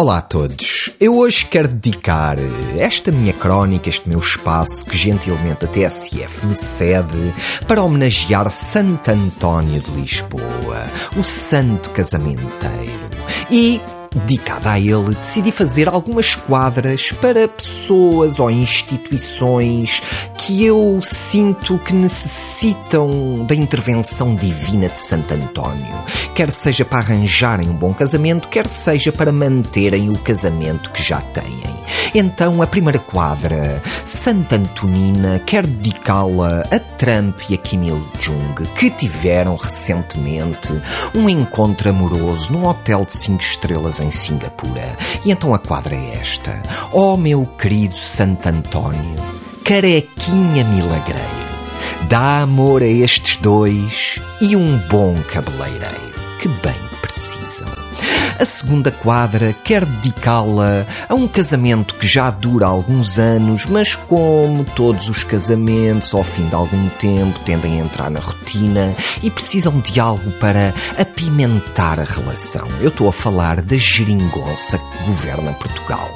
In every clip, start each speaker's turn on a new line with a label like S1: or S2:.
S1: Olá a todos. Eu hoje quero dedicar esta minha crónica, este meu espaço que gentilmente a TSF me cede para homenagear Santo António de Lisboa, o santo casamenteiro. E dedicada a ele, decidi fazer algumas quadras para pessoas ou instituições que eu sinto que necessitam da intervenção divina de Santo António, quer seja para arranjarem um bom casamento, quer seja para manterem o casamento que já têm. Então, a primeira quadra, Santa Antonina, quer dedicá-la a Trump e a Kim Il-jung, que tiveram recentemente um encontro amoroso num hotel de 5 estrelas em Singapura. E então a quadra é esta. Oh, meu querido Santo António, carequinha milagreiro, dá amor a estes dois e um bom cabeleireiro, que bem. A segunda quadra quer dedicá-la a um casamento que já dura alguns anos, mas como todos os casamentos, ao fim de algum tempo, tendem a entrar na rotina e precisam de algo para apimentar a relação. Eu estou a falar da geringonça que governa Portugal.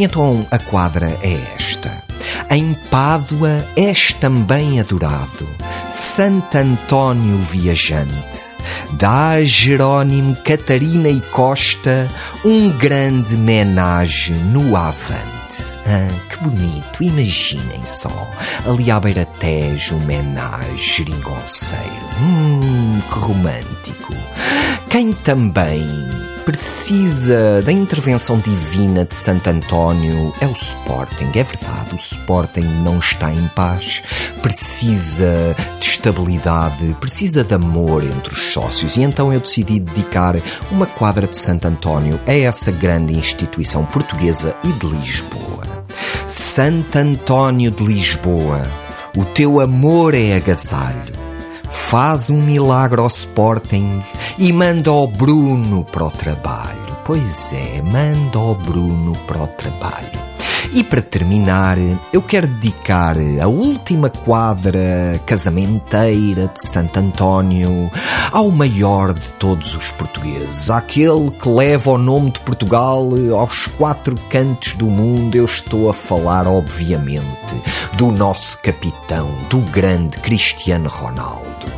S1: Então a quadra é esta. Em Pádua és também adorado, Santo António Viajante dá a Jerónimo, Catarina e Costa um grande menage no Avante. Ah, que bonito, imaginem só. Ali à beira Tejo, menage geringonceiro. Hum, que romântico. Quem também precisa da intervenção divina de Santo António é o Sporting. É verdade, o Sporting não está em paz, precisa de estabilidade, precisa de amor entre os sócios e então eu decidi dedicar uma quadra de Santo António a essa grande instituição portuguesa e de Lisboa. Santo António de Lisboa, o teu amor é agasalho faz um milagre ao Sporting e manda o Bruno para o trabalho. Pois é, manda o Bruno para o trabalho. E para terminar, eu quero dedicar a última quadra casamenteira de Santo António ao maior de todos os portugueses, àquele que leva o nome de Portugal aos quatro cantos do mundo. Eu estou a falar, obviamente, do nosso capitão, do grande Cristiano Ronaldo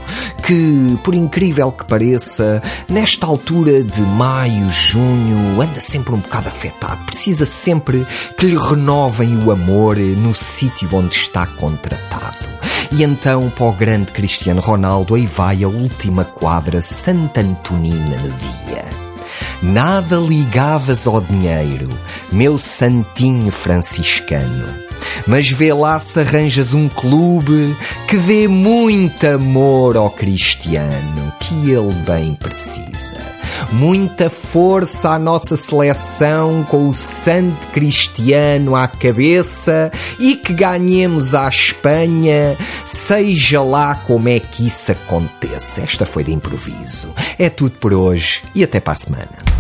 S1: que, por incrível que pareça, nesta altura de maio, junho, anda sempre um bocado afetado. Precisa sempre que lhe renovem o amor no sítio onde está contratado. E então, para o grande Cristiano Ronaldo, aí vai a última quadra Santa Antonina no dia. Nada ligavas ao dinheiro, meu santinho franciscano mas vê lá se arranjas um clube que dê muito amor ao cristiano, que ele bem precisa. Muita força à nossa seleção com o santo cristiano à cabeça e que ganhemos à Espanha, seja lá como é que isso aconteça. Esta foi de improviso. É tudo por hoje e até para a semana.